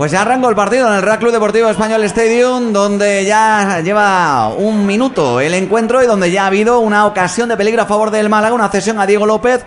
Pues ya arrancó el partido en el Real Club Deportivo Español Stadium, donde ya lleva un minuto el encuentro y donde ya ha habido una ocasión de peligro a favor del Málaga, una cesión a Diego López.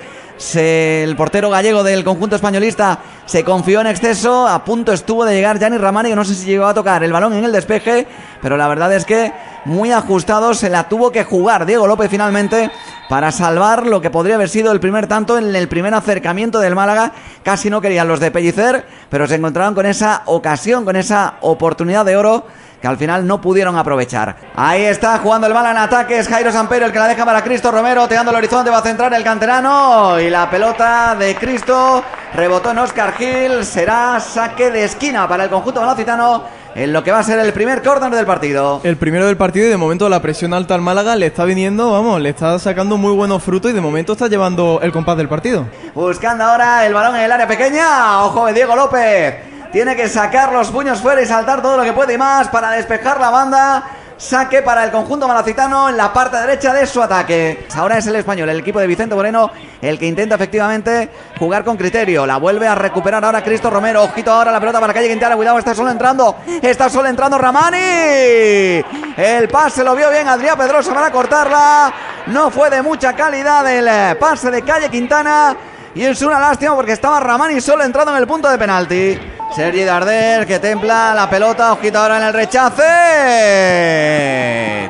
El portero gallego del conjunto españolista se confió en exceso, a punto estuvo de llegar Gianni Ramani, que no sé si llegó a tocar el balón en el despeje, pero la verdad es que muy ajustado se la tuvo que jugar Diego López finalmente para salvar lo que podría haber sido el primer tanto en el primer acercamiento del Málaga. Casi no querían los de Pellicer, pero se encontraron con esa ocasión, con esa oportunidad de oro que al final no pudieron aprovechar. Ahí está jugando el Málaga en ataque, es Jairo Samperio el que la deja para Cristo Romero, teando el horizonte, va a centrar el canterano y la pelota de Cristo rebotó en Oscar Gil, será saque de esquina para el conjunto malacitano en lo que va a ser el primer córner del partido. El primero del partido y de momento la presión alta al Málaga le está viniendo, vamos, le está sacando muy buenos frutos y de momento está llevando el compás del partido. Buscando ahora el balón en el área pequeña. Ojo de Diego López. Tiene que sacar los puños fuera y saltar todo lo que puede y más para despejar la banda. Saque para el conjunto malacitano en la parte derecha de su ataque. Ahora es el español, el equipo de Vicente Moreno, el que intenta efectivamente jugar con criterio. La vuelve a recuperar ahora Cristo Romero. Ojito ahora la pelota para calle Quintana. Cuidado, está solo entrando. Está solo entrando Ramani. El pase lo vio bien Adrián Pedrosa para cortarla. No fue de mucha calidad el eh, pase de calle Quintana. Y es una lástima porque estaba Ramani solo entrando en el punto de penalti. Sergi Darder que templa la pelota. Ojito ahora en el rechace.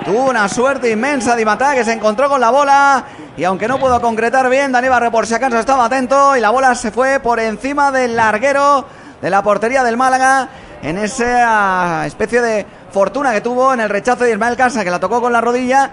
Tuvo una suerte inmensa Di Matà que se encontró con la bola. Y aunque no pudo concretar bien, Dani Barre por si acaso estaba atento. Y la bola se fue por encima del larguero de la portería del Málaga. En esa especie de fortuna que tuvo en el rechace de Ismael Casa que la tocó con la rodilla.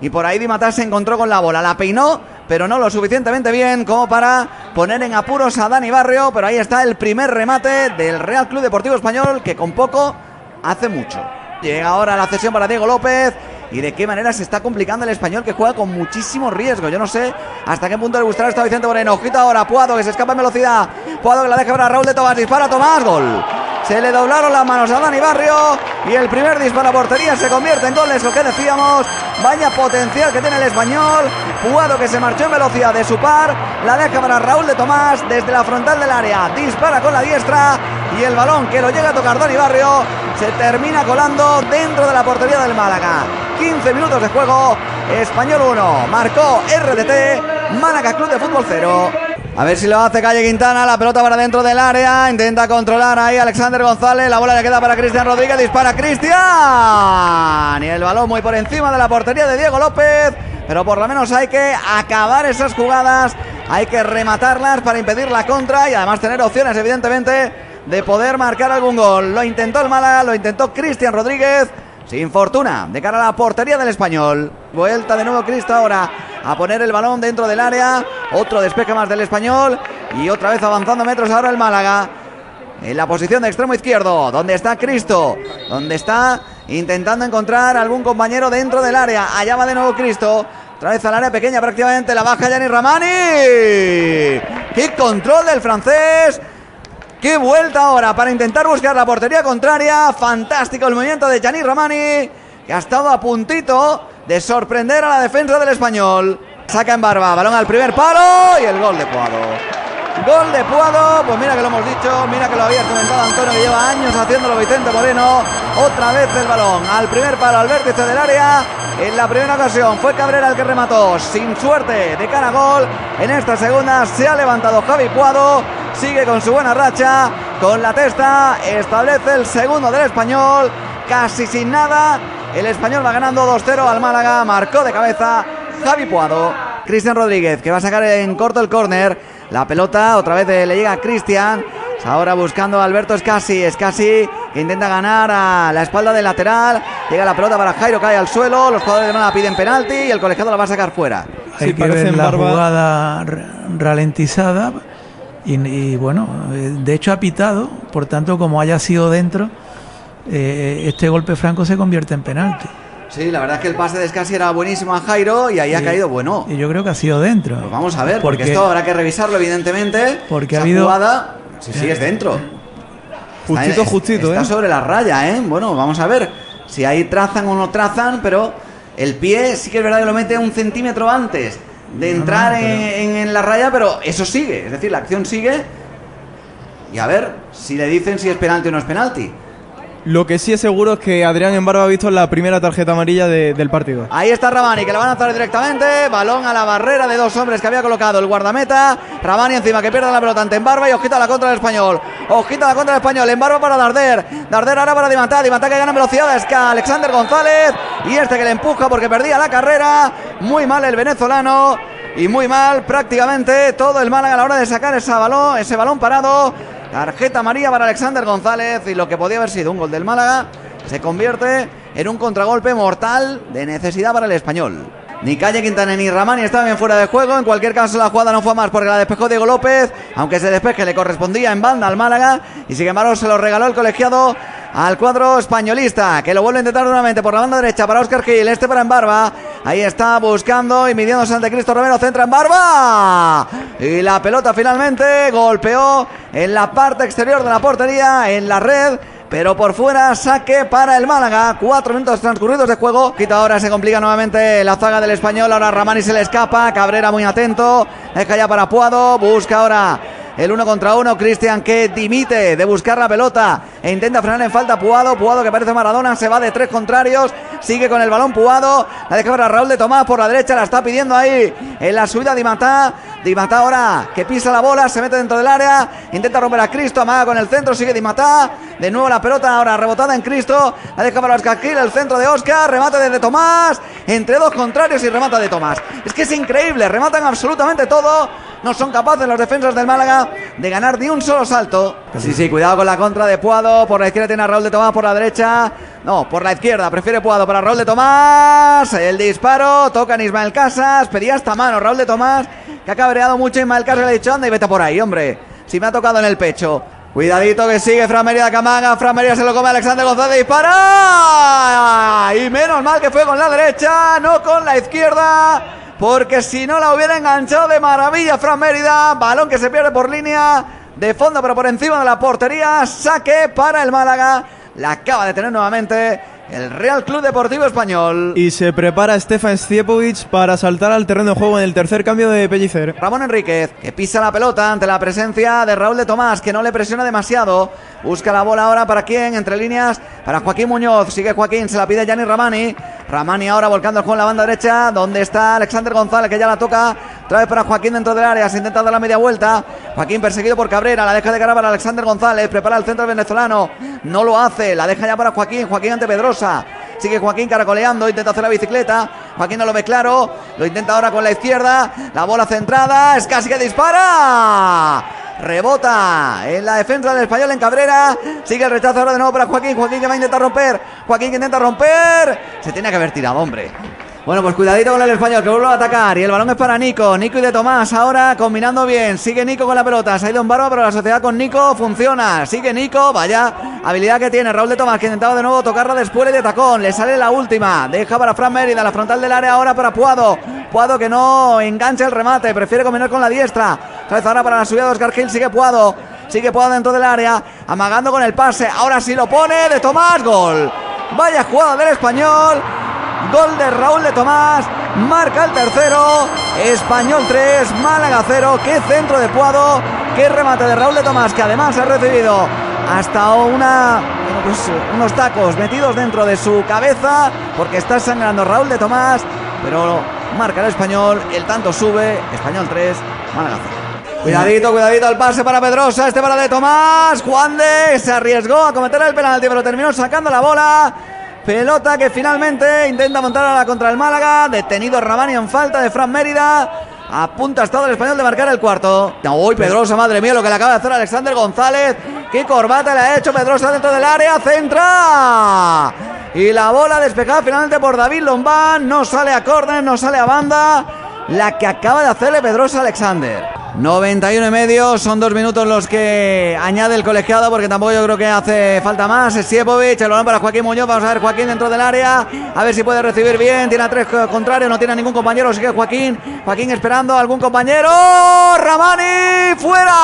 Y por ahí Di Matà se encontró con la bola. La peinó, pero no lo suficientemente bien como para poner en apuros a Dani Barrio. Pero ahí está el primer remate del Real Club Deportivo Español, que con poco hace mucho. Llega ahora la cesión para Diego López. Y de qué manera se está complicando el español que juega con muchísimo riesgo. Yo no sé hasta qué punto le gustará esto a Vicente Moreno. Ojito ahora, Puado que se escapa en velocidad. Puado que la deja para Raúl de Tomás. Dispara Tomás, gol. Se le doblaron las manos a Dani Barrio y el primer disparo a portería se convierte en gol, es lo que decíamos. Vaya potencial que tiene el español. Puado que se marchó en velocidad de su par, la deja para Raúl de Tomás desde la frontal del área. Dispara con la diestra y el balón que lo llega a tocar Dani Barrio se termina colando dentro de la portería del Málaga. 15 minutos de juego, Español 1, marcó RDT, Málaga Club de Fútbol 0. A ver si lo hace Calle Quintana, la pelota para dentro del área, intenta controlar ahí Alexander González, la bola le queda para Cristian Rodríguez, dispara Cristian y el balón muy por encima de la portería de Diego López, pero por lo menos hay que acabar esas jugadas, hay que rematarlas para impedir la contra y además tener opciones evidentemente de poder marcar algún gol. Lo intentó el Málaga, lo intentó Cristian Rodríguez, sin fortuna, de cara a la portería del español. Vuelta de nuevo Cristo ahora a poner el balón dentro del área. Otro despeje más del español. Y otra vez avanzando metros ahora el Málaga. En la posición de extremo izquierdo, donde está Cristo, donde está intentando encontrar algún compañero dentro del área. Allá va de nuevo Cristo. Otra vez al área pequeña prácticamente, la baja Gianni Ramani. ¡Qué control del francés! ¡Qué vuelta ahora para intentar buscar la portería contraria! Fantástico el movimiento de Gianni Ramani, que ha estado a puntito de sorprender a la defensa del español. Saca en barba, balón al primer palo y el gol de Puado. Gol de Puado, pues mira que lo hemos dicho, mira que lo habías comentado Antonio, que lleva años haciéndolo Vicente Moreno. Otra vez el balón al primer palo, al vértice del área. En la primera ocasión fue Cabrera el que remató, sin suerte de cara a gol. En esta segunda se ha levantado Javi Puado, sigue con su buena racha, con la testa, establece el segundo del español, casi sin nada. El español va ganando 2-0 al Málaga, marcó de cabeza Javi Puado. Cristian Rodríguez que va a sacar en corto el córner. La pelota otra vez le llega a Cristian. Ahora buscando a Alberto Escasi. Escasi que intenta ganar a la espalda del lateral. Llega la pelota para Jairo, cae al suelo. Los jugadores de Málaga piden penalti y el colegiado la va a sacar fuera. Hay Sí, que parece ver la barba- jugada ra- ralentizada y, y, bueno, eh, de hecho ha pitado, por tanto como haya sido dentro, eh, este golpe franco se convierte en penalti. Sí, la verdad es que el pase de Escasi era buenísimo a Jairo y ahí ha caído bueno. Y yo creo que ha sido dentro. Pues vamos a ver, porque, Porque- esto habrá que revisarlo evidentemente. Porque ha habido- jugada, sí, sí, es dentro. Justito, Está- justito, Está ¿eh? sobre la raya, ¿eh? Bueno, vamos a ver si ahí trazan o no trazan, pero el pie sí que es verdad que lo mete un centímetro antes de entrar no, pero- en, en- en la raya, pero eso sigue, es decir, la acción sigue. y a ver si le dicen si es penalti o no es penalti. Lo que sí es seguro es que Adrián Embarba ha visto la primera tarjeta amarilla de- del partido. Ahí está Ramani, que la van a lanzar directamente. Balón a la barrera de dos hombres que había colocado el guardameta. Ramani encima que pierde la pelota ante Embarba y ojita a la contra del español. Ojita a la contra del español. Embarba para Darder. Darder ahora para Dimantá. Dimantá que gana velocidad. Es que Alexander González. Y este que le empuja porque perdía la carrera. Muy mal el venezolano. Y muy mal prácticamente todo el Málaga a la hora de sacar ese balón, ese balón parado. Tarjeta amarilla para Alexander González y lo que podía haber sido un gol del Málaga se convierte en un contragolpe mortal de necesidad para el español. Ni Calle Quintana ni Ramani estaban bien fuera de juego. En cualquier caso, la jugada no fue más porque la despejó Diego López. Aunque ese despeje le correspondía en banda al Málaga. Y sin embargo, se lo regaló el colegiado al cuadro españolista. Que lo vuelve a intentar nuevamente por la banda derecha para Oscar Gil. Este para Embarba. Ahí está buscando y midiéndose ante Cristo Romero. Centra en Barba. Y la pelota finalmente golpeó en la parte exterior de la portería, en la red. Pero por fuera, saque para el Málaga. Cuatro minutos transcurridos de juego. Quita ahora, se complica nuevamente la zaga del español. Ahora Ramani se le escapa. Cabrera muy atento. Deja ya para Puado. Busca ahora el uno contra uno. Cristian que dimite de buscar la pelota e intenta frenar en falta Puado. Puado que parece Maradona. Se va de tres contrarios. Sigue con el balón Puado. La deja para Raúl de Tomás por la derecha. La está pidiendo ahí en la subida Di Matá. Di Matá ahora que pisa la bola. Se mete dentro del área. Intenta romper a Cristo. Amaga con el centro. Sigue Di Matá. De nuevo la pelota ahora rebotada en Cristo. La deja para Oscar Gil. El centro de Oscar. Remate desde Tomás. Entre dos contrarios y remata de Tomás. Es que es increíble. Rematan absolutamente todo. No son capaces los defensas del Málaga de ganar ni un solo salto. Sí, sí, cuidado con la contra de Puado. Por la izquierda tiene a Raúl de Tomás, por la derecha. No, por la izquierda. Prefiere Puado para Raúl de Tomás. El disparo. Toca en Ismael Casas. Pedía hasta mano Raúl de Tomás. Que ha cabreado mucho Ismael Casas. Le ha dicho, anda y vete por ahí, hombre. Si me ha tocado en el pecho. Cuidadito que sigue Fran Merida Camaga. Fran Merida se lo come Alexander González. Dispara. Y menos mal que fue con la derecha, no con la izquierda. Porque si no la hubiera enganchado de maravilla Fran Mérida. Balón que se pierde por línea de fondo, pero por encima de la portería. Saque para el Málaga. La acaba de tener nuevamente el Real Club Deportivo Español. Y se prepara Stefan Stiepovic para saltar al terreno de juego en el tercer cambio de Pellicer. Ramón Enríquez, que pisa la pelota ante la presencia de Raúl de Tomás, que no le presiona demasiado. Busca la bola ahora para quién, entre líneas, para Joaquín Muñoz. Sigue Joaquín, se la pide Gianni Ramani. Ramani ahora volcando el juego en la banda derecha, donde está Alexander González, que ya la toca. Otra vez para Joaquín dentro del área, se intenta dar la media vuelta. Joaquín perseguido por Cabrera, la deja de cara para Alexander González. Prepara el centro venezolano, no lo hace, la deja ya para Joaquín. Joaquín ante Pedrosa. Sigue Joaquín caracoleando, intenta hacer la bicicleta. Joaquín no lo ve claro, lo intenta ahora con la izquierda. La bola centrada, es casi que dispara. Rebota en la defensa del español en Cabrera. Sigue el rechazo ahora de nuevo para Joaquín. Joaquín que va a intentar romper. Joaquín que intenta romper. Se tenía que haber tirado, hombre. Bueno, pues cuidadito con el español que vuelve a atacar. Y el balón es para Nico. Nico y de Tomás ahora combinando bien. Sigue Nico con la pelota. Se ha ido en barba, pero la sociedad con Nico funciona. Sigue Nico. Vaya habilidad que tiene Raúl de Tomás, que intentaba de nuevo tocarla después de tacón. Le sale la última. Deja para Fran Mérida. La frontal del área ahora para Puado. Puado que no engancha el remate. Prefiere combinar con la diestra. Vez ahora para la subida de Oscar Gil. Sigue Puado. Sigue Puado dentro del área. Amagando con el pase. Ahora sí lo pone de Tomás. Gol. Vaya jugada del español. Gol de Raúl de Tomás. Marca el tercero. Español 3, Málaga 0. Qué centro de Puado. Qué remate de Raúl de Tomás, que además ha recibido hasta una, pues, unos tacos metidos dentro de su cabeza. Porque está sangrando Raúl de Tomás. Pero marca el español. El tanto sube. Español 3, Málaga 0. Cuidadito, cuidadito el pase para Pedrosa, este para de Tomás, Juan de se arriesgó a cometer el penalti, pero terminó sacando la bola. Pelota que finalmente intenta montar a la contra el Málaga. Detenido Ramani en falta de Fran Mérida. A punto ha estado el español de marcar el cuarto. Uy, Pedrosa, madre mía, lo que le acaba de hacer Alexander González. Qué corbata le ha hecho Pedrosa dentro del área. Centra. Y la bola despejada finalmente por David Lombán. No sale a córner, no sale a banda. La que acaba de hacerle Pedrosa Alexander. 91 y medio, son dos minutos los que añade el colegiado porque tampoco yo creo que hace falta más. Siepovic, el balón para Joaquín Muñoz, vamos a ver Joaquín dentro del área, a ver si puede recibir bien, tiene a tres contrarios, no tiene a ningún compañero, sigue Joaquín, Joaquín esperando algún compañero, Ramani fuera.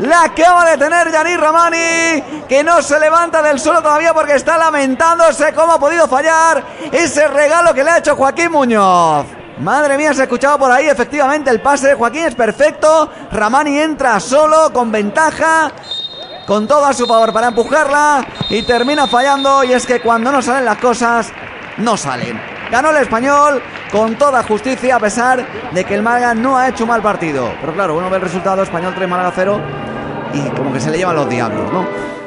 La acaba de tener Yanir Ramani, que no se levanta del suelo todavía porque está lamentándose cómo ha podido fallar ese regalo que le ha hecho Joaquín Muñoz. Madre mía, se ha escuchado por ahí. Efectivamente, el pase de Joaquín es perfecto. Ramani entra solo, con ventaja. Con todo a su favor para empujarla. Y termina fallando. Y es que cuando no salen las cosas, no salen. Ganó el español con toda justicia, a pesar de que el Málaga no ha hecho mal partido. Pero claro, uno ve el resultado: español 3, Málaga 0. Y como que se le llevan los diablos, ¿no?